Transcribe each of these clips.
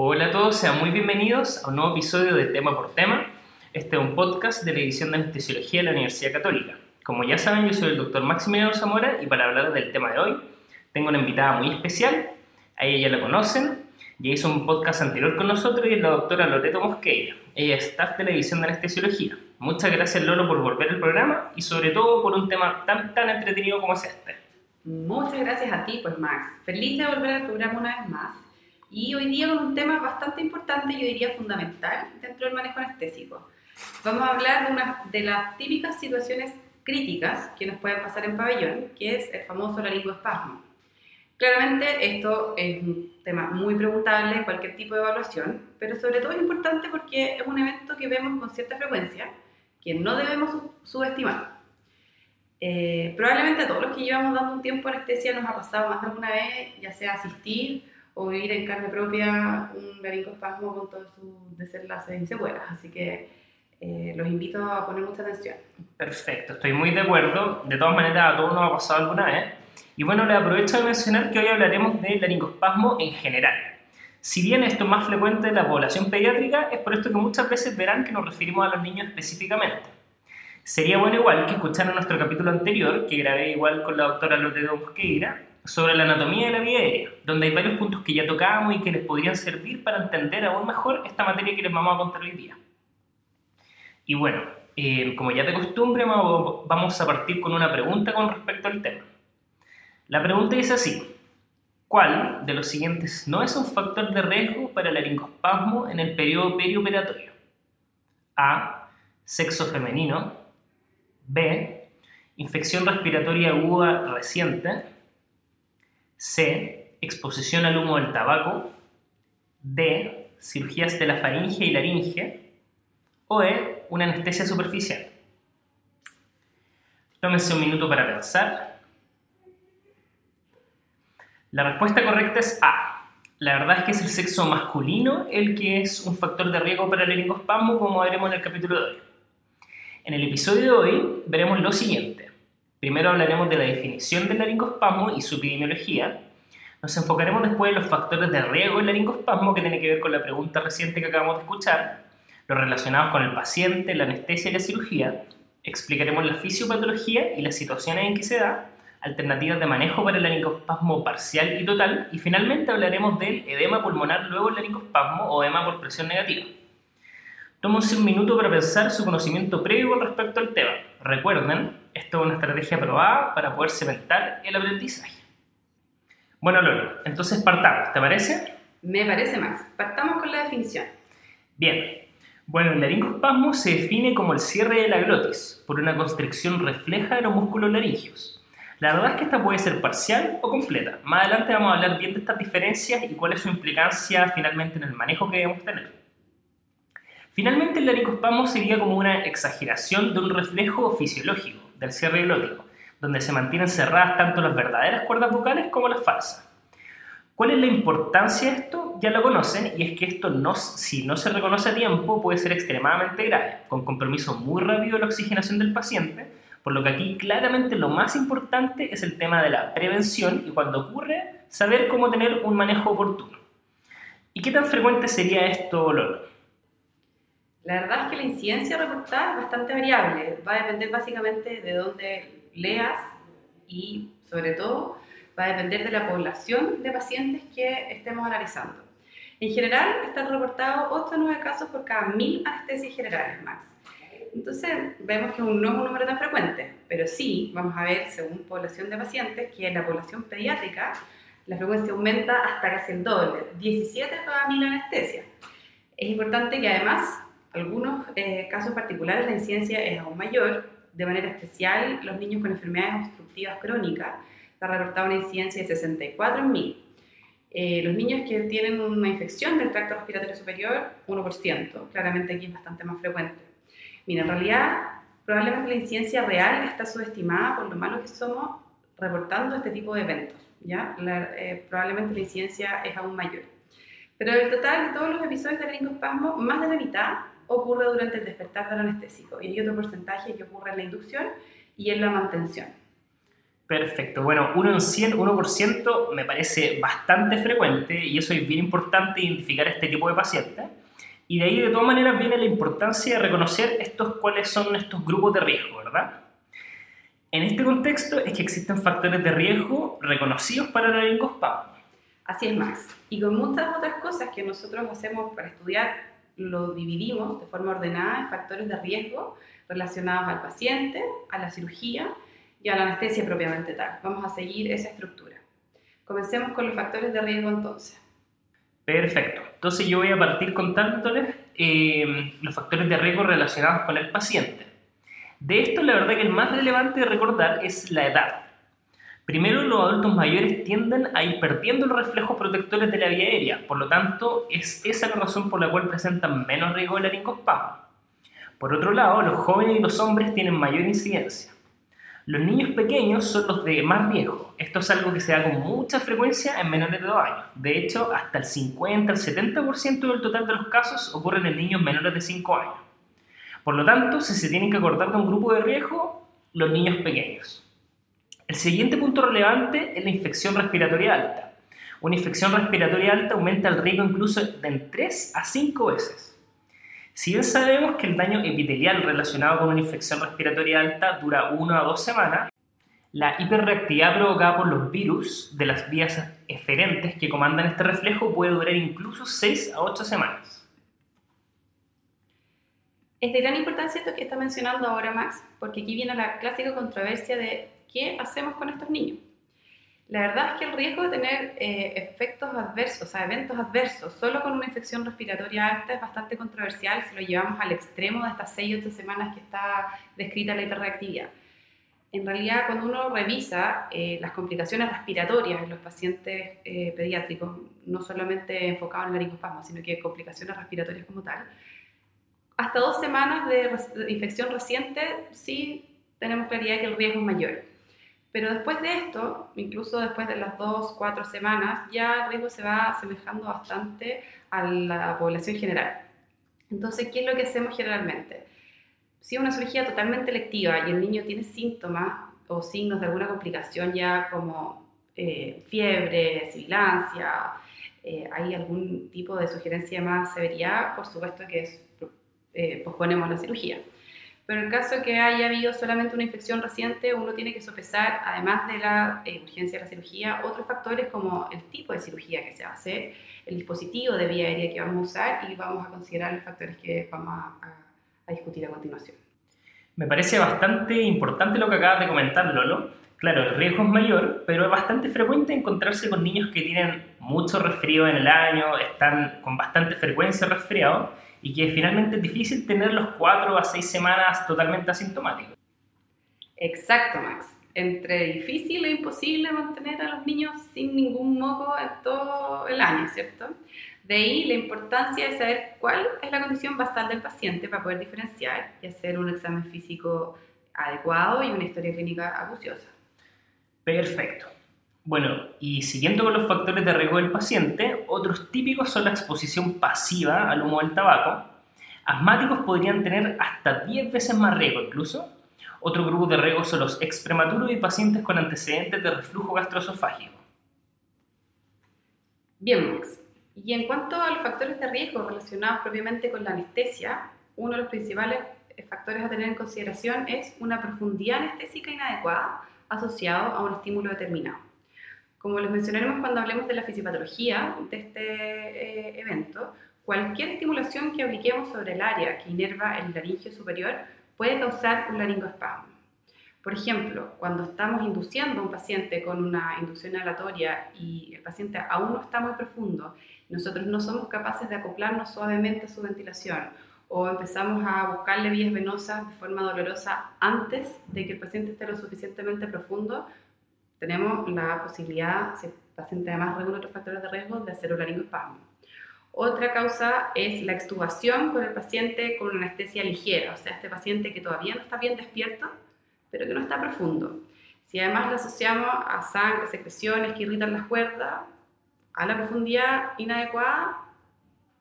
Hola a todos, sean muy bienvenidos a un nuevo episodio de Tema por Tema. Este es un podcast de la División de Anestesiología de la Universidad Católica. Como ya saben, yo soy el doctor Maximiliano Zamora y para hablar del tema de hoy tengo una invitada muy especial. A ella ya la conocen, ya hizo un podcast anterior con nosotros y es la doctora Loreto Mosqueira. Ella es staff de la División de Anestesiología. Muchas gracias Lolo por volver al programa y sobre todo por un tema tan, tan entretenido como es este. Muchas gracias a ti, pues Max. Feliz de volver al programa una vez más. Y hoy día con un tema bastante importante, yo diría fundamental, dentro del manejo anestésico. Vamos a hablar de una de las típicas situaciones críticas que nos pueden pasar en pabellón, que es el famoso laringoespasmo. Claramente esto es un tema muy preguntable en cualquier tipo de evaluación, pero sobre todo es importante porque es un evento que vemos con cierta frecuencia, que no debemos subestimar. Eh, probablemente a todos los que llevamos dando un tiempo anestesia nos ha pasado más de alguna vez, ya sea asistir o vivir en carne propia un laringoespasmo con todos sus desenlaces inseguras. Así que eh, los invito a poner mucha atención. Perfecto, estoy muy de acuerdo. De todas maneras, a todos nos ha pasado alguna vez. Y bueno, le aprovecho de mencionar que hoy hablaremos de laringoespasmo en general. Si bien esto es más frecuente en la población pediátrica, es por esto que muchas veces verán que nos referimos a los niños específicamente. Sería bueno igual que escucharan nuestro capítulo anterior, que grabé igual con la doctora Loreto Mosqueira, sobre la anatomía de la vía aérea, donde hay varios puntos que ya tocamos y que les podrían servir para entender aún mejor esta materia que les vamos a contar hoy día. Y bueno, eh, como ya de costumbre, vamos a partir con una pregunta con respecto al tema. La pregunta dice así, ¿cuál de los siguientes no es un factor de riesgo para el laringospasmo en el periodo perioperatorio? A. Sexo femenino. B. Infección respiratoria aguda reciente. C. Exposición al humo del tabaco. D. Cirugías de la faringe y laringe. O E. Una anestesia superficial. Tómense un minuto para pensar. La respuesta correcta es A. La verdad es que es el sexo masculino el que es un factor de riesgo para el laringospasmo, como veremos en el capítulo de hoy. En el episodio de hoy veremos lo siguiente. Primero hablaremos de la definición del laringospasmo y su epidemiología. Nos enfocaremos después en los factores de riesgo del laringospasmo que tiene que ver con la pregunta reciente que acabamos de escuchar, los relacionados con el paciente, la anestesia y la cirugía. Explicaremos la fisiopatología y las situaciones en que se da, alternativas de manejo para el laringospasmo parcial y total, y finalmente hablaremos del edema pulmonar luego del laringospasmo o edema por presión negativa. Tómense un minuto para pensar su conocimiento previo con respecto al tema. Recuerden, esto es una estrategia probada para poder cementar el aprendizaje. Bueno, Lolo, entonces partamos, ¿te parece? Me parece más. Partamos con la definición. Bien. Bueno, el laringospasmo se define como el cierre de la glotis por una constricción refleja de los músculos laringios. La verdad es que esta puede ser parcial o completa. Más adelante vamos a hablar bien de estas diferencias y cuál es su implicancia finalmente en el manejo que debemos tener. Finalmente, el laringospasmo sería como una exageración de un reflejo fisiológico del cierre glótico, donde se mantienen cerradas tanto las verdaderas cuerdas vocales como las falsas. ¿Cuál es la importancia de esto? Ya lo conocen, y es que esto, no, si no se reconoce a tiempo, puede ser extremadamente grave, con compromiso muy rápido de la oxigenación del paciente, por lo que aquí claramente lo más importante es el tema de la prevención y cuando ocurre, saber cómo tener un manejo oportuno. ¿Y qué tan frecuente sería esto, Lolo? La verdad es que la incidencia reportada es bastante variable. Va a depender básicamente de dónde leas y, sobre todo, va a depender de la población de pacientes que estemos analizando. En general, están reportados 8 o 9 casos por cada 1000 anestesias generales, Max. Entonces, vemos que no es un número tan frecuente, pero sí vamos a ver, según población de pacientes, que en la población pediátrica la frecuencia aumenta hasta casi el doble, 17 por cada 1000 anestesias. Es importante que además algunos eh, casos particulares la incidencia es aún mayor, de manera especial los niños con enfermedades obstructivas crónicas, se ha reportado una incidencia de 64 en 1000. Eh, los niños que tienen una infección del tracto respiratorio superior, 1%, claramente aquí es bastante más frecuente. Mira, en realidad probablemente la incidencia real está subestimada por lo malo que somos reportando este tipo de eventos, ¿ya? Eh, probablemente la incidencia es aún mayor. Pero el total de todos los episodios de laringospasmo, más de la mitad ocurre durante el despertar del anestésico y hay otro porcentaje que ocurre en la inducción y en la mantención. Perfecto. Bueno, 1 en 100, 1% me parece bastante frecuente y eso es bien importante identificar este tipo de pacientes. Y de ahí, de todas maneras, viene la importancia de reconocer estos, cuáles son estos grupos de riesgo, ¿verdad? En este contexto es que existen factores de riesgo reconocidos para la laringospa. Así es, Max. Y con muchas otras cosas que nosotros hacemos para estudiar, lo dividimos de forma ordenada en factores de riesgo relacionados al paciente, a la cirugía y a la anestesia propiamente tal. Vamos a seguir esa estructura. Comencemos con los factores de riesgo entonces. Perfecto. Entonces yo voy a partir contándoles eh, los factores de riesgo relacionados con el paciente. De esto, la verdad que el más relevante de recordar es la edad. Primero, los adultos mayores tienden a ir perdiendo los reflejos protectores de la vía aérea, por lo tanto, es esa la razón por la cual presentan menos riesgo de laringospasmo. Por otro lado, los jóvenes y los hombres tienen mayor incidencia. Los niños pequeños son los de más riesgo. Esto es algo que se da con mucha frecuencia en menores de 2 años. De hecho, hasta el 50 al 70% del total de los casos ocurren en niños menores de 5 años. Por lo tanto, si se tienen que acordar de un grupo de riesgo, los niños pequeños. El siguiente punto relevante es la infección respiratoria alta. Una infección respiratoria alta aumenta el riesgo incluso de en 3 a 5 veces. Si bien sabemos que el daño epitelial relacionado con una infección respiratoria alta dura 1 a 2 semanas, la hiperreactividad provocada por los virus de las vías eferentes que comandan este reflejo puede durar incluso 6 a 8 semanas. Es de gran importancia esto que está mencionando ahora Max, porque aquí viene la clásica controversia de qué hacemos con estos niños. La verdad es que el riesgo de tener eh, efectos adversos, o sea, eventos adversos, solo con una infección respiratoria alta es bastante controversial si lo llevamos al extremo de estas 6 o 8 semanas que está descrita la hiperreactividad. En realidad, cuando uno revisa eh, las complicaciones respiratorias en los pacientes eh, pediátricos, no solamente enfocados en laringospasmo, sino que complicaciones respiratorias como tal, hasta dos semanas de infección reciente sí tenemos claridad de que el riesgo es mayor. Pero después de esto, incluso después de las dos, cuatro semanas, ya el riesgo se va asemejando bastante a la población general. Entonces, ¿qué es lo que hacemos generalmente? Si es una cirugía totalmente electiva y el niño tiene síntomas o signos de alguna complicación ya como eh, fiebre, sibilancia, eh, hay algún tipo de sugerencia más severidad, por supuesto que es, eh, posponemos la cirugía. Pero en caso que haya habido solamente una infección reciente, uno tiene que sopesar, además de la eh, urgencia de la cirugía, otros factores como el tipo de cirugía que se hace, el dispositivo de vía aérea que vamos a usar y vamos a considerar los factores que vamos a, a discutir a continuación. Me parece bastante importante lo que acabas de comentar, Lolo. Claro, el riesgo es mayor, pero es bastante frecuente encontrarse con niños que tienen mucho resfrío en el año, están con bastante frecuencia resfriados y que finalmente es difícil tener los cuatro a seis semanas totalmente asintomáticos. Exacto, Max. Entre difícil e imposible mantener a los niños sin ningún moco en todo el año, ¿cierto? De ahí la importancia de saber cuál es la condición basal del paciente para poder diferenciar y hacer un examen físico adecuado y una historia clínica acuciosa. Perfecto. Bueno, y siguiendo con los factores de riesgo del paciente, otros típicos son la exposición pasiva al humo del tabaco. Asmáticos podrían tener hasta 10 veces más riesgo incluso. Otro grupo de riesgo son los exprematuros y pacientes con antecedentes de reflujo gastroesofágico. Bien, Max. Y en cuanto a los factores de riesgo relacionados propiamente con la anestesia, uno de los principales factores a tener en consideración es una profundidad anestésica inadecuada asociado a un estímulo determinado. Como les mencionaremos cuando hablemos de la fisiopatología de este eh, evento, cualquier estimulación que apliquemos sobre el área que inerva el laringio superior puede causar un laringoespasmo. Por ejemplo, cuando estamos induciendo a un paciente con una inducción aleatoria y el paciente aún no está muy profundo, nosotros no somos capaces de acoplarnos suavemente a su ventilación o empezamos a buscarle vías venosas de forma dolorosa antes de que el paciente esté lo suficientemente profundo, tenemos la posibilidad, si el paciente además reúne otros factores de riesgo, de hacer laringoespasmo. Otra causa es la extubación con el paciente con una anestesia ligera, o sea, este paciente que todavía no está bien despierto, pero que no está profundo. Si además lo asociamos a sangre, secreciones que irritan las cuerdas, a la profundidad inadecuada,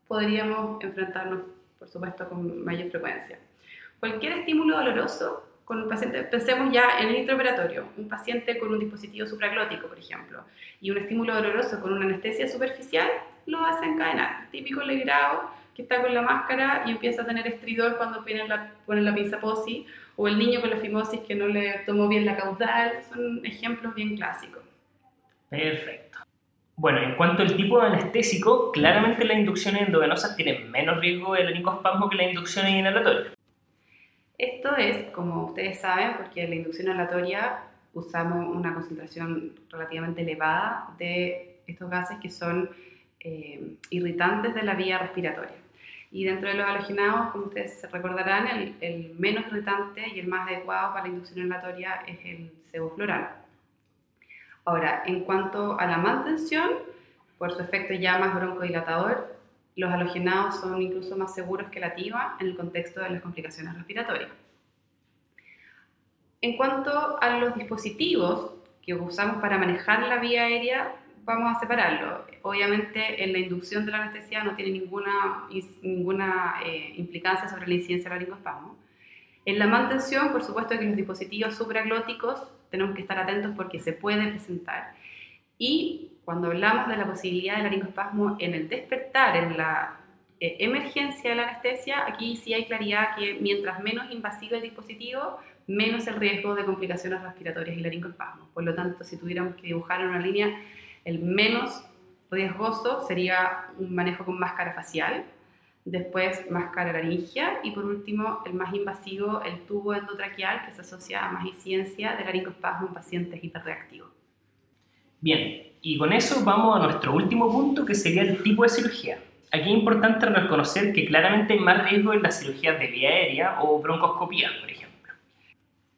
podríamos enfrentarnos, por supuesto, con mayor frecuencia. Cualquier estímulo doloroso un paciente, pensemos ya en el intraoperatorio, un paciente con un dispositivo supraglótico, por ejemplo, y un estímulo doloroso con una anestesia superficial, lo va a desencadenar. Típico legrado que está con la máscara y empieza a tener estridor cuando ponen la, la pinza posi, o el niño con la fimosis que no le tomó bien la caudal, son ejemplos bien clásicos. Perfecto. Bueno, en cuanto al tipo de anestésico, claramente las inducciones endovenosas tienen menos riesgo de laringospasmo que las inducciones inhalatorias. Esto es, como ustedes saben, porque en la inducción inhalatoria usamos una concentración relativamente elevada de estos gases que son eh, irritantes de la vía respiratoria. Y dentro de los halogenados, como ustedes recordarán, el, menos irritante y el más adecuado para la inducción inhalatoria es el sevoflurano. Ahora, en cuanto a la mantención, por su efecto ya más broncodilatador, los halogenados son incluso más seguros que la TIVA en el contexto de las complicaciones respiratorias. En cuanto a los dispositivos que usamos para manejar la vía aérea, vamos a separarlo. Obviamente, en la inducción de la anestesia no tiene ninguna, ninguna eh, implicancia sobre la incidencia del laringoespasmo. En la mantención, por supuesto que los dispositivos supraglóticos tenemos que estar atentos porque se puede presentar. Y cuando hablamos de la posibilidad del laringoespasmo en el despertar, en la eh, emergencia de la anestesia, aquí sí hay claridad que mientras menos invasivo el dispositivo, menos el riesgo de complicaciones respiratorias y laringoespasmo. Por lo tanto, si tuviéramos que dibujar en una línea, el menos riesgoso sería un manejo con máscara facial, después máscara laringea y por último el más invasivo, el tubo endotraqueal que se asocia a más incidencia de laringoespasmo en pacientes hiperreactivos. Bien, y con eso vamos a nuestro último punto, que sería el tipo de cirugía. Aquí es importante reconocer que claramente hay más riesgo en las cirugías de vía aérea o broncoscopía, por ejemplo.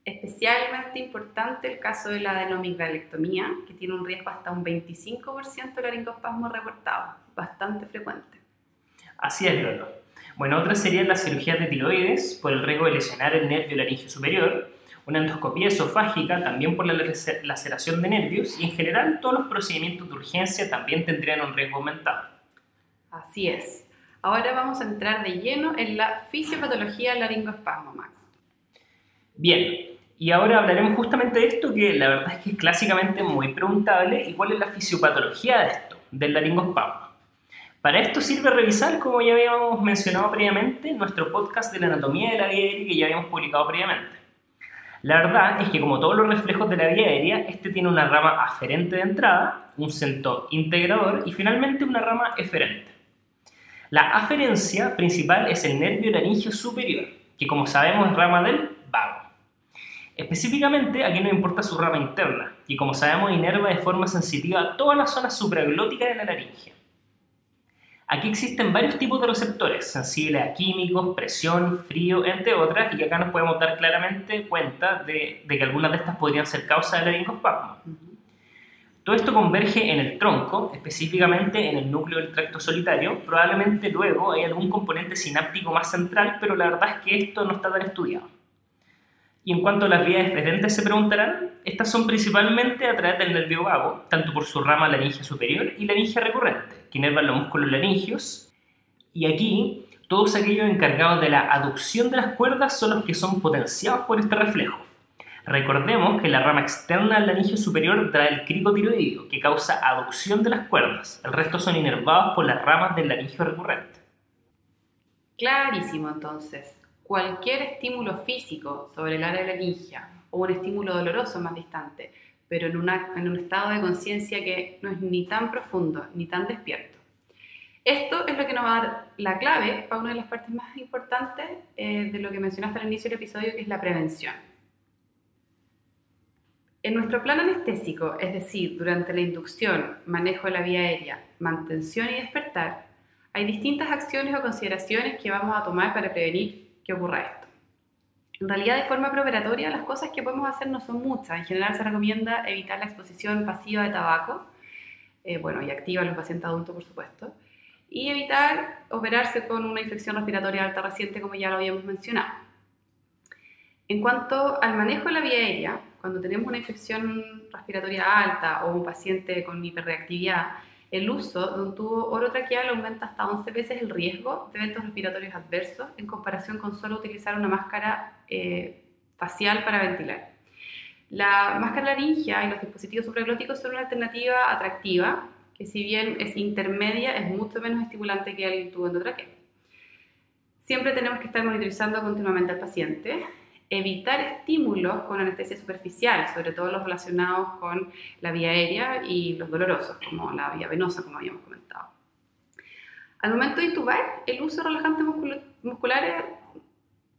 Especialmente importante el caso de la adenomigdalectomía, que tiene un riesgo hasta un 25% de laringospasmo reportado, bastante frecuente. Así es, Lolo. Bueno, otra serían las cirugías de tiroides por el riesgo de lesionar el nervio laringio superior, una endoscopía esofágica también por la laceración de nervios y en general todos los procedimientos de urgencia también tendrían un riesgo aumentado. Así es. Ahora vamos a entrar de lleno en la fisiopatología del laringoespasmo, Max. Bien, y ahora hablaremos justamente de esto que la verdad es que es clásicamente muy preguntable y cuál es la fisiopatología de esto, del laringoespasmo. Para esto sirve revisar, como ya habíamos mencionado previamente, nuestro podcast de la anatomía de la aérea que ya habíamos publicado previamente. La verdad es que como todos los reflejos de la vía aérea, este tiene una rama aferente de entrada, un centro integrador y finalmente una rama eferente. La aferencia principal es el nervio laringio superior, que como sabemos es rama del vago. Específicamente, aquí nos importa su rama interna, que como sabemos inerva de forma sensitiva toda la zona supraglótica de la laringe. Aquí existen varios tipos de receptores, sensibles a químicos, presión, frío, entre otras, y acá nos podemos dar claramente cuenta de, que algunas de estas podrían ser causa del laringospasmo. Todo esto converge en el tronco, específicamente en el núcleo del tracto solitario. Probablemente luego hay algún componente sináptico más central, pero la verdad es que esto no está tan estudiado. Y en cuanto a las vías diferentes se preguntarán, estas son principalmente a través del nervio vago, tanto por su rama laringe superior y laringe recurrente, que inervan los músculos laringios. Y aquí, todos aquellos encargados de la aducción de las cuerdas son los que son potenciados por este reflejo. Recordemos que la rama externa del laringio superior trae el cricotiroideo, que causa aducción de las cuerdas. El resto son inervados por las ramas del laringio recurrente. Clarísimo, entonces cualquier estímulo físico sobre el área de la laringe o un estímulo doloroso más distante, pero en, un estado de conciencia que no es ni tan profundo ni tan despierto. Esto es lo que nos va a dar la clave para una de las partes más importantes eh, de lo que mencionaste al inicio del episodio, que es la prevención. En nuestro plan anestésico, es decir, durante la inducción, manejo de la vía aérea, mantención y despertar, hay distintas acciones o consideraciones que vamos a tomar para prevenir que ocurra esto. En realidad, de forma preoperatoria, las cosas que podemos hacer no son muchas. En general, se recomienda evitar la exposición pasiva de tabaco, eh, bueno, y activa en los pacientes adultos, por supuesto, y evitar operarse con una infección respiratoria alta reciente, como ya lo habíamos mencionado. En cuanto al manejo de la vía aérea, cuando tenemos una infección respiratoria alta o un paciente con hiperreactividad, el uso de un tubo orotraqueal aumenta hasta 11 veces el riesgo de eventos respiratorios adversos en comparación con solo utilizar una máscara eh, facial para ventilar. La máscara laringea y los dispositivos supraglóticos son una alternativa atractiva, que si bien es intermedia, es mucho menos estimulante que el tubo endotraqueal. Siempre tenemos que estar monitorizando continuamente al paciente, evitar estímulos con anestesia superficial, sobre todo los relacionados con la vía aérea y los dolorosos, como la vía venosa, como habíamos comentado. Al momento de intubar, el uso de relajantes musculares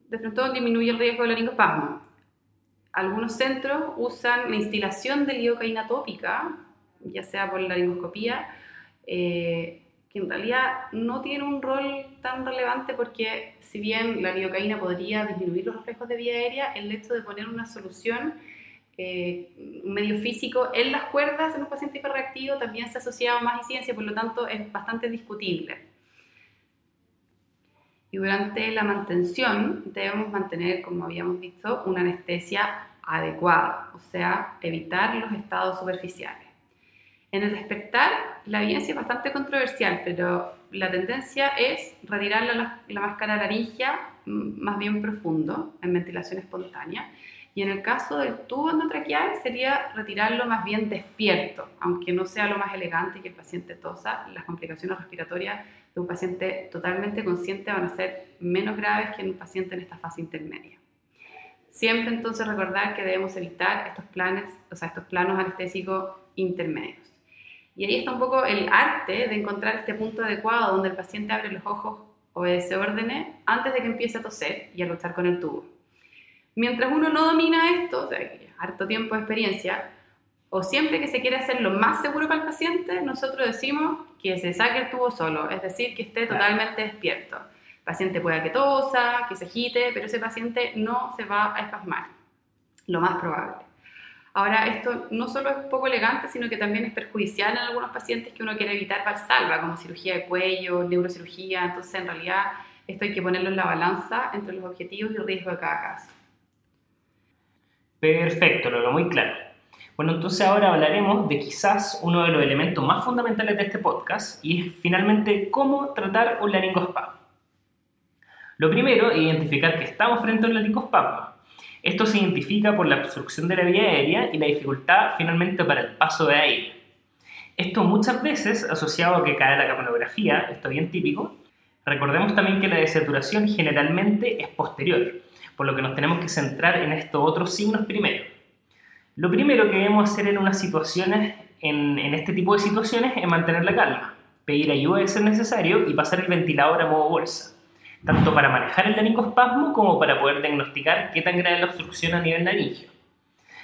de frente disminuye el riesgo de laringospasmo. Algunos centros usan la instilación de lidocaína tópica, ya sea por la laringoscopía, eh, que en realidad no tiene un rol tan relevante porque si bien la lidocaína podría disminuir los reflejos de vía aérea, el hecho de poner una solución, eh, medio físico en las cuerdas en un paciente hiperreactivo también se ha asociado más incidencia, por lo tanto es bastante discutible. Y durante la mantención debemos mantener, como habíamos visto, una anestesia adecuada, o sea, evitar los estados superficiales. En el despertar, la evidencia es bastante controversial, pero la tendencia es retirar la, la máscara laringea mm, más bien profundo, en ventilación espontánea. Y en el caso del tubo endotraqueal sería retirarlo más bien despierto, aunque no sea lo más elegante que el paciente tosa, las complicaciones respiratorias de un paciente totalmente consciente van a ser menos graves que en un paciente en esta fase intermedia. Siempre entonces recordar que debemos evitar estos planes, o sea, estos planos anestésicos intermedios. Y ahí está un poco el arte de encontrar este punto adecuado donde el paciente abre los ojos, obedece órdenes antes de que empiece a toser y a luchar con el tubo. Mientras uno no domina esto, o sea, harto tiempo de experiencia, o siempre que se quiere hacer lo más seguro para el paciente, nosotros decimos que se saque el tubo solo, es decir, que esté totalmente despierto. El paciente pueda que tosa, que se agite, pero ese paciente no se va a espasmar, lo más probable. Ahora, esto no solo es poco elegante, sino que también es perjudicial en algunos pacientes que uno quiere evitar salva, como cirugía de cuello, neurocirugía. Entonces, en realidad, esto hay que ponerlo en la balanza entre los objetivos y el riesgo de cada caso. Perfecto, lo muy claro. Bueno, entonces ahora hablaremos de quizás uno de los elementos más fundamentales de este podcast y es finalmente cómo tratar un laringospasmo. Lo primero identificar que estamos frente a un laringospasmo. Esto se identifica por la obstrucción de la vía aérea y la dificultad finalmente para el paso de aire. Esto muchas veces asociado a que cae la capnografía, esto es bien típico. Recordemos también que la desaturación generalmente es posterior, por lo que nos tenemos que centrar en estos otros signos primero. Lo primero que debemos hacer en unas situaciones, en, este tipo de situaciones, es mantener la calma, pedir ayuda de ser necesario y pasar el ventilador a modo bolsa, tanto para manejar el laringospasmo como para poder diagnosticar qué tan grave es la obstrucción a nivel laringio.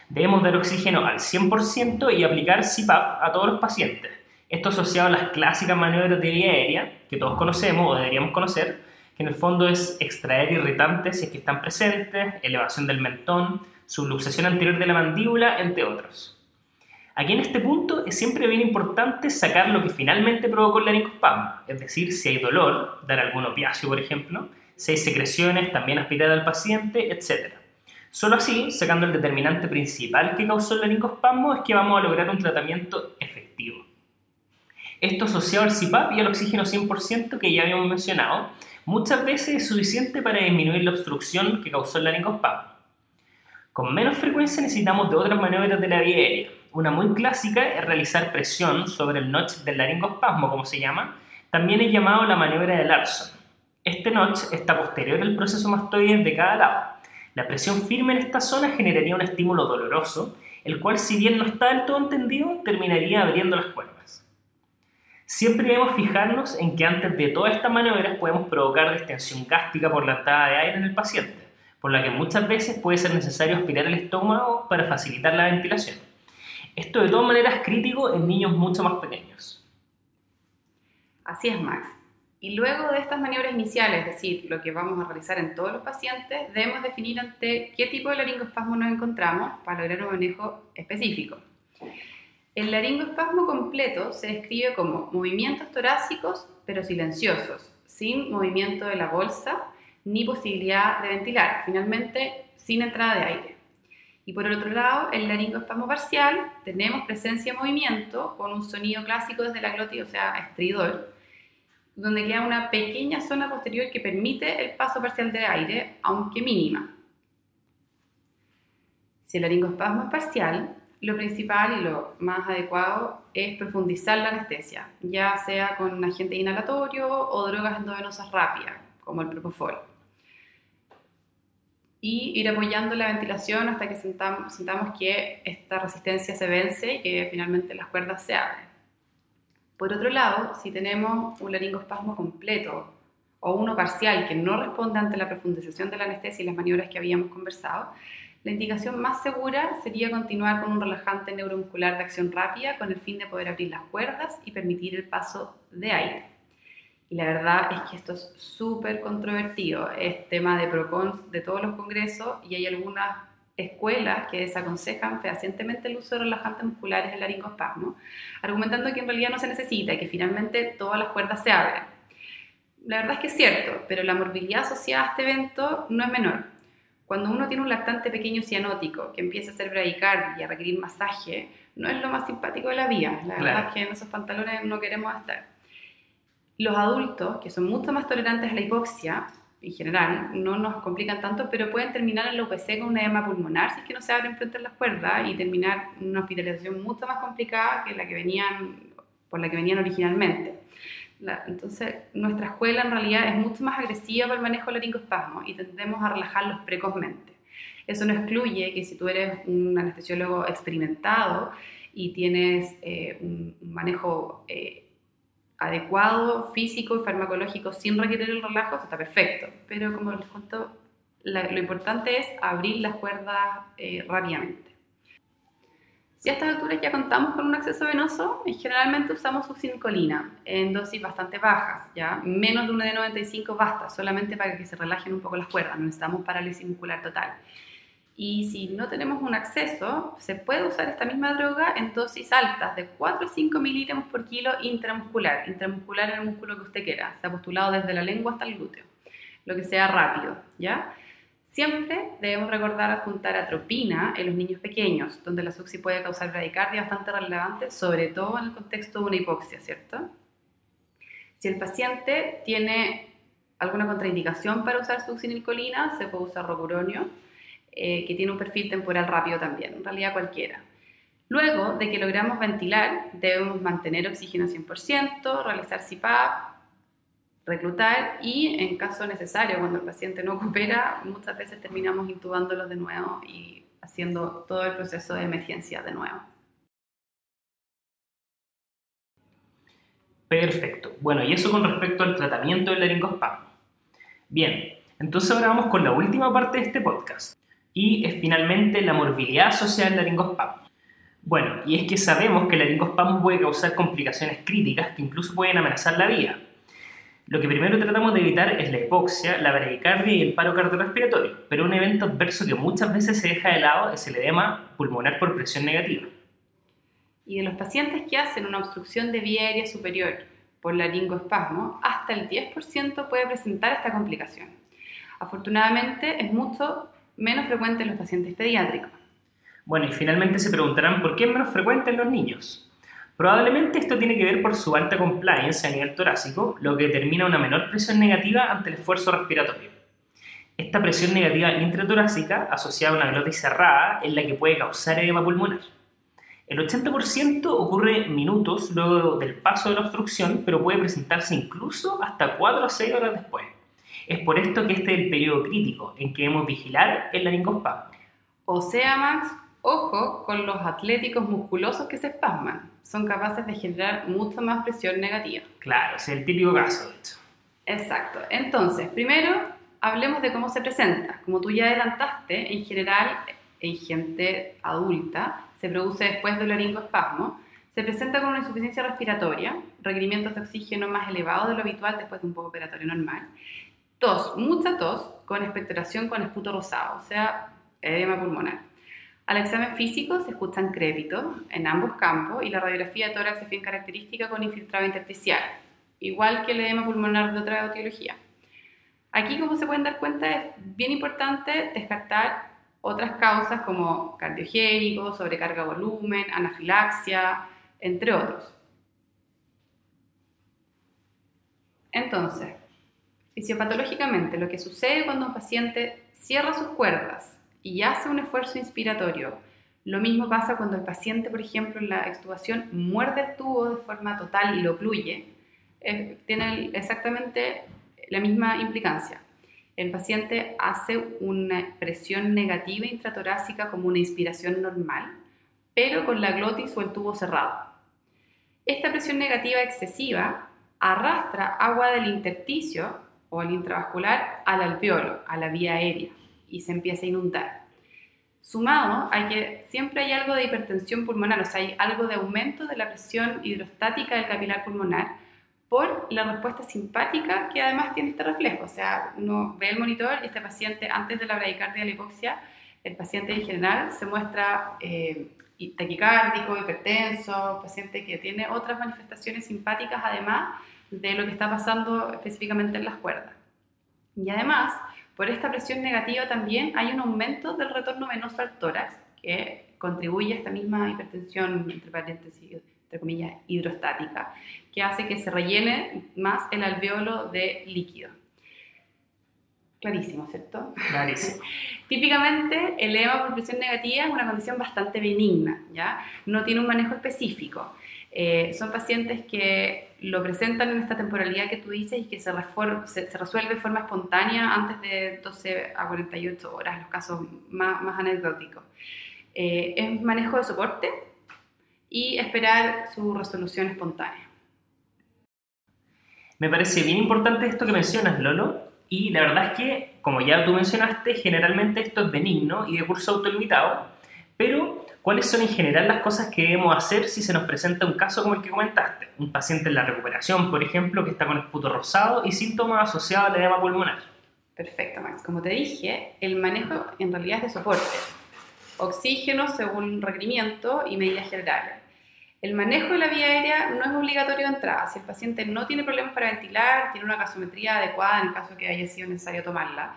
Debemos dar oxígeno al 100% y aplicar CPAP a todos los pacientes. Esto asociado a las clásicas maniobras de vía aérea, que todos conocemos o deberíamos conocer, que en el fondo es extraer irritantes si es que están presentes, elevación del mentón, subluxación anterior de la mandíbula, entre otros. Aquí en este punto es siempre bien importante sacar lo que finalmente provocó el laringospasmo, es decir, si hay dolor, dar algún opiáceo, por ejemplo, si hay secreciones, también aspirar al paciente, etc. Solo así, sacando el determinante principal que causó el laringospasmo, es que vamos a lograr un tratamiento efectivo. Esto asociado al CPAP y al oxígeno 100% que ya habíamos mencionado, muchas veces es suficiente para disminuir la obstrucción que causó el laringospasmo. Con menos frecuencia necesitamos de otras maniobras de la vía aérea. Una muy clásica es realizar presión sobre el notch del laringospasmo, como se llama. También es llamado la maniobra de Larson. Este notch está posterior al proceso mastoide de cada lado. La presión firme en esta zona generaría un estímulo doloroso, el cual si bien no está del todo entendido, terminaría abriendo las cuerdas. Siempre debemos fijarnos en que antes de todas estas maniobras podemos provocar distensión gástrica por la entrada de aire en el paciente por la que muchas veces puede ser necesario aspirar el estómago para facilitar la ventilación. Esto de todas maneras es crítico en niños mucho más pequeños. Así es, Max. Y luego de estas maniobras iniciales, es decir, lo que vamos a realizar en todos los pacientes, debemos definir ante qué tipo de laringoespasmo nos encontramos para lograr un manejo específico. El laringoespasmo completo se describe como movimientos torácicos pero silenciosos, sin movimiento de la bolsa ni posibilidad de ventilar, finalmente sin entrada de aire. Y por el otro lado, el laringoespasmo parcial, tenemos presencia de movimiento con un sonido clásico desde la glotis, o sea, estridor, donde queda una pequeña zona posterior que permite el paso parcial de aire, aunque mínima. Si el laringoespasmo es parcial, lo principal y lo más adecuado es profundizar la anestesia, ya sea con agente inhalatorio o drogas endovenosas rápidas, como el propofol. Y ir apoyando la ventilación hasta que sintamos, sintamos que esta resistencia se vence y que finalmente las cuerdas se abren. Por otro lado, si tenemos un laringoespasmo completo o uno parcial que no responde ante la profundización de la anestesia y las maniobras que habíamos conversado, la indicación más segura sería continuar con un relajante neuromuscular de acción rápida con el fin de poder abrir las cuerdas y permitir el paso de aire. Y la verdad es que esto es súper controvertido, es tema de PROCONS de todos los congresos y hay algunas escuelas que desaconsejan fehacientemente el uso de relajantes musculares en laringoespasmo, argumentando que en realidad no se necesita y que finalmente todas las cuerdas se abren. La verdad es que es cierto, pero la morbilidad asociada a este evento no es menor. Cuando uno tiene un lactante pequeño cianótico que empieza a hacer bradicardia y a requerir masaje, no es lo más simpático de la vida. La verdad es que en esos pantalones no queremos estar. Los adultos, que son mucho más tolerantes a la hipoxia, en general, no nos complican tanto, pero pueden terminar en la UPC con una edema pulmonar si es que no se abren a las cuerdas y terminar una hospitalización mucho más complicada que la que venían, por la que venían originalmente entonces, nuestra escuela en realidad es mucho más agresiva para el manejo del laringoespasmo y tendemos a relajarlos precozmente. Eso no excluye que si tú eres un anestesiólogo experimentado y tienes eh, un, manejo eh, adecuado, físico y farmacológico sin requerir el relajo, está perfecto. Pero como les cuento, lo importante es abrir las cuerdas eh, rápidamente. Si a estas alturas ya contamos con un acceso venoso, generalmente usamos succinilcolina en dosis bastante bajas, ya menos de una de 95 basta, solamente para que se relajen un poco las cuerdas, no necesitamos parálisis muscular total. Y si no tenemos un acceso, se puede usar esta misma droga en dosis altas, de 4 a 5 miligramos por kilo intramuscular, intramuscular en el músculo que usted quiera, se ha postulado desde la lengua hasta el glúteo, lo que sea rápido, ¿ya? Siempre debemos recordar adjuntar atropina en los niños pequeños, donde la succi puede causar bradicardia bastante relevante, sobre todo en el contexto de una hipoxia, ¿cierto? Si el paciente tiene alguna contraindicación para usar succinilcolina, se puede usar rocuronio, eh, que tiene un perfil temporal rápido también, en realidad cualquiera. Luego de que logramos ventilar, debemos mantener oxígeno 100%, realizar CPAP, reclutar y en caso necesario, cuando el paciente no coopera, muchas veces terminamos intubándolo de nuevo y haciendo todo el proceso de emergencia de nuevo. Perfecto. Bueno, y eso con respecto al tratamiento del laringospasmo. Bien, entonces ahora vamos con la última parte de este podcast. Y es finalmente la morbilidad asociada al laringospasmo. Bueno, y es que sabemos que el laringospasmo puede causar complicaciones críticas que incluso pueden amenazar la vida. Lo que primero tratamos de evitar es la hipoxia, la bradicardia y el paro cardiorrespiratorio, pero un evento adverso que muchas veces se deja de lado es el edema pulmonar por presión negativa. Y de los pacientes que hacen una obstrucción de vía aérea superior por laringoespasmo, hasta el 10% puede presentar esta complicación. Afortunadamente es mucho menos frecuente en los pacientes pediátricos. Bueno, y finalmente se preguntarán por qué es menos frecuente en los niños. Probablemente esto tiene que ver por su alta compliance a nivel torácico, lo que determina una menor presión negativa ante el esfuerzo respiratorio. Esta presión negativa intratorácica, asociada a una glotis cerrada, es la que puede causar edema pulmonar. El 80% ocurre minutos luego del paso de la obstrucción, pero puede presentarse incluso hasta 4 a 6 horas después. Es por esto que este es el periodo crítico en que debemos vigilar el laringospasmo. O sea, Max, Ojo con los atléticos musculosos que se espasman. Son capaces de generar mucha más presión negativa. Claro, es el típico caso, de hecho. Exacto. Entonces, primero, hablemos de cómo se presenta. Como tú ya adelantaste, en general, en gente adulta, se produce después del laringoespasmo. Se presenta con una insuficiencia respiratoria, requerimientos de oxígeno más elevados de lo habitual después de un poco operatorio normal. Tos, mucha tos, con expectoración con esputo rosado, o sea, edema pulmonar. Al examen físico se escuchan créditos en ambos campos y la radiografía de tórax es bien característica con infiltrado intersticial, igual que el edema pulmonar de otra etiología. Aquí, como se pueden dar cuenta, es bien importante descartar otras causas como cardiogénico, sobrecarga de volumen, anafilaxia, entre otros. Entonces, fisiopatológicamente, lo que sucede cuando un paciente cierra sus cuerdas y hace un esfuerzo inspiratorio. Lo mismo pasa cuando el paciente, por ejemplo, en la extubación muerde el tubo de forma total y lo ocluye. Eh, tiene exactamente la misma implicancia. El paciente hace una presión negativa intratorácica como una inspiración normal, pero con la glotis o el tubo cerrado. Esta presión negativa excesiva arrastra agua del intersticio o el intravascular al alveolo, a la vía aérea, y se empieza a inundar. Sumado, hay que, siempre hay algo de hipertensión pulmonar, o sea, hay algo de aumento de la presión hidrostática del capilar pulmonar por la respuesta simpática que además tiene este reflejo. O sea, uno ve el monitor y este paciente, antes de la bradicardia y la hipoxia, el paciente en general se muestra eh, taquicárdico, hipertenso, paciente que tiene otras manifestaciones simpáticas además de lo que está pasando específicamente en las cuerdas. Y además, por esta presión negativa también hay un aumento del retorno venoso al tórax que contribuye a esta misma hipertensión, entre paréntesis, entre comillas, hidrostática, que hace que se rellene más el alveolo de líquido. Clarísimo, ¿cierto? Clarísimo. Típicamente el edema por presión negativa es una condición bastante benigna, ¿ya? No tiene un manejo específico. Eh, son pacientes que lo presentan en esta temporalidad que tú dices y que se, resuelve de forma espontánea antes de 12 a 48 horas, los casos más, más anecdóticos. Eh, es manejo de soporte y esperar su resolución espontánea. Me parece bien importante esto que mencionas, Lolo, y la verdad es que, como ya tú mencionaste, generalmente esto es benigno y de curso autolimitado, pero ¿cuáles son en general las cosas que debemos hacer si se nos presenta un caso como el que comentaste? Un paciente en la recuperación, por ejemplo, que está con esputo rosado y síntomas asociados al edema pulmonar. Perfecto, Max. Como te dije, el manejo en realidad es de soporte. Oxígeno según requerimiento y medidas generales. El manejo de la vía aérea no es obligatorio de entrada. Si el paciente no tiene problemas para ventilar, tiene una gasometría adecuada en el caso que haya sido necesario tomarla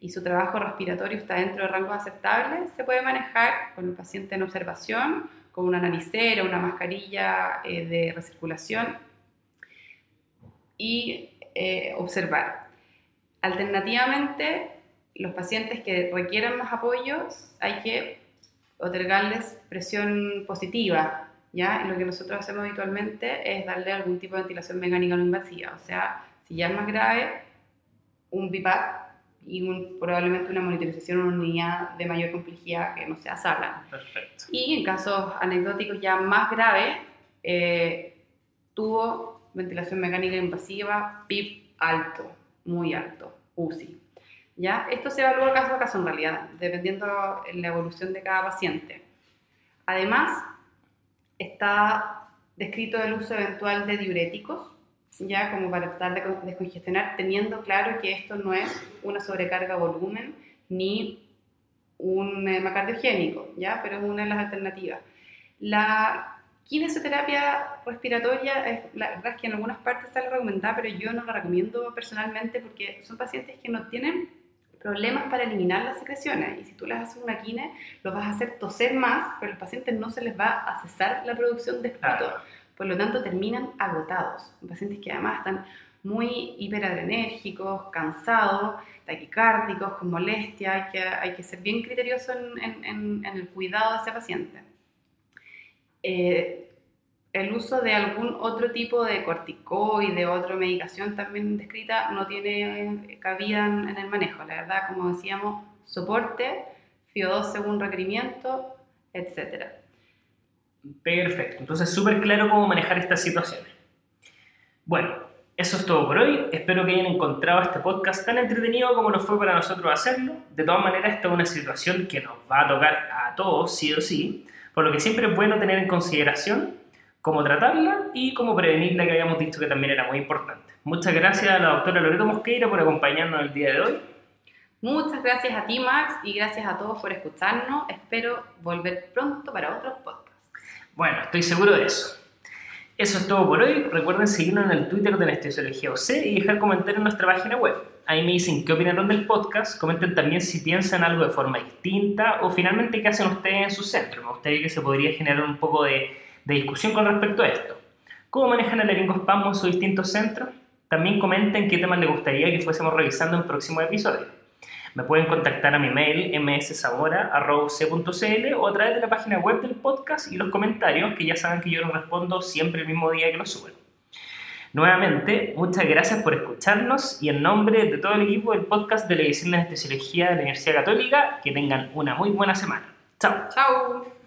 y su trabajo respiratorio está dentro de rangos aceptables, se puede manejar con el paciente en observación, con una naricera, una mascarilla eh, de recirculación y eh, observar. Alternativamente, los pacientes que requieran más apoyo hay que otorgarles presión positiva, ¿ya? lo que nosotros hacemos habitualmente es darle algún tipo de ventilación mecánica no invasiva, o sea, si ya es más grave, un BIPAP y probablemente una monitorización en una unidad de mayor complejidad que no sea sala. Perfecto. Y en casos anecdóticos ya más graves, eh, tuvo ventilación mecánica invasiva, PIP alto, muy alto, UCI. ¿Ya? Esto se evalúa caso a caso en realidad, dependiendo de la evolución de cada paciente. Además, está descrito el uso eventual de diuréticos, ya como para tratar de descongestionar, teniendo claro que esto no es una sobrecarga volumen ni un hemocardiogénico, ¿ya? pero es una de las alternativas. La kinesioterapia respiratoria, es, la verdad es que en algunas partes sale recomendada, pero yo no la recomiendo personalmente porque son pacientes que no tienen problemas para eliminar las secreciones y si tú les haces una quine, los vas a hacer toser más, pero a los pacientes no se les va a cesar la producción de esputo. Por lo tanto, terminan agotados. Pacientes que además están muy hiperadrenérgicos, cansados, taquicárdicos, con molestia. Hay que, hay que ser bien criterioso en, el cuidado de ese paciente. Eh, el uso de algún otro tipo de corticoide, otra medicación también descrita, no tiene cabida en, el manejo. La verdad, como decíamos, soporte, FIO2 según requerimiento, etcétera. Perfecto, entonces súper claro cómo manejar estas situaciones. Bueno, eso es todo por hoy. Espero que hayan encontrado este podcast tan entretenido como nos fue para nosotros hacerlo. De todas maneras, esta es una situación que nos va a tocar a todos, sí o sí, por lo que siempre es bueno tener en consideración cómo tratarla y cómo prevenirla, que habíamos dicho que también era muy importante. Muchas gracias a la doctora Loreto Mosqueira por acompañarnos el día de hoy. Muchas gracias a ti, Max, y gracias a todos por escucharnos. Espero volver pronto para otros podcasts. Bueno, estoy seguro de eso. Eso es todo por hoy. Recuerden seguirnos en el Twitter de Anestesiología OC y dejar comentarios en nuestra página web. Ahí me dicen qué opinaron del podcast, comenten también si piensan algo de forma distinta o finalmente qué hacen ustedes en su centro. Me gustaría que se podría generar un poco de, discusión con respecto a esto. ¿Cómo manejan el laringospasmo en sus distintos centros? También comenten qué temas les gustaría que fuésemos revisando en próximos episodios. Me pueden contactar a mi mail mszabora.c.cl o a través de la página web del podcast y los comentarios, que ya saben que yo los respondo siempre el mismo día que los suben. Nuevamente, muchas gracias por escucharnos y en nombre de todo el equipo del podcast de la edición de anestesiología de la Universidad Católica, que tengan una muy buena semana. Chao. Chao.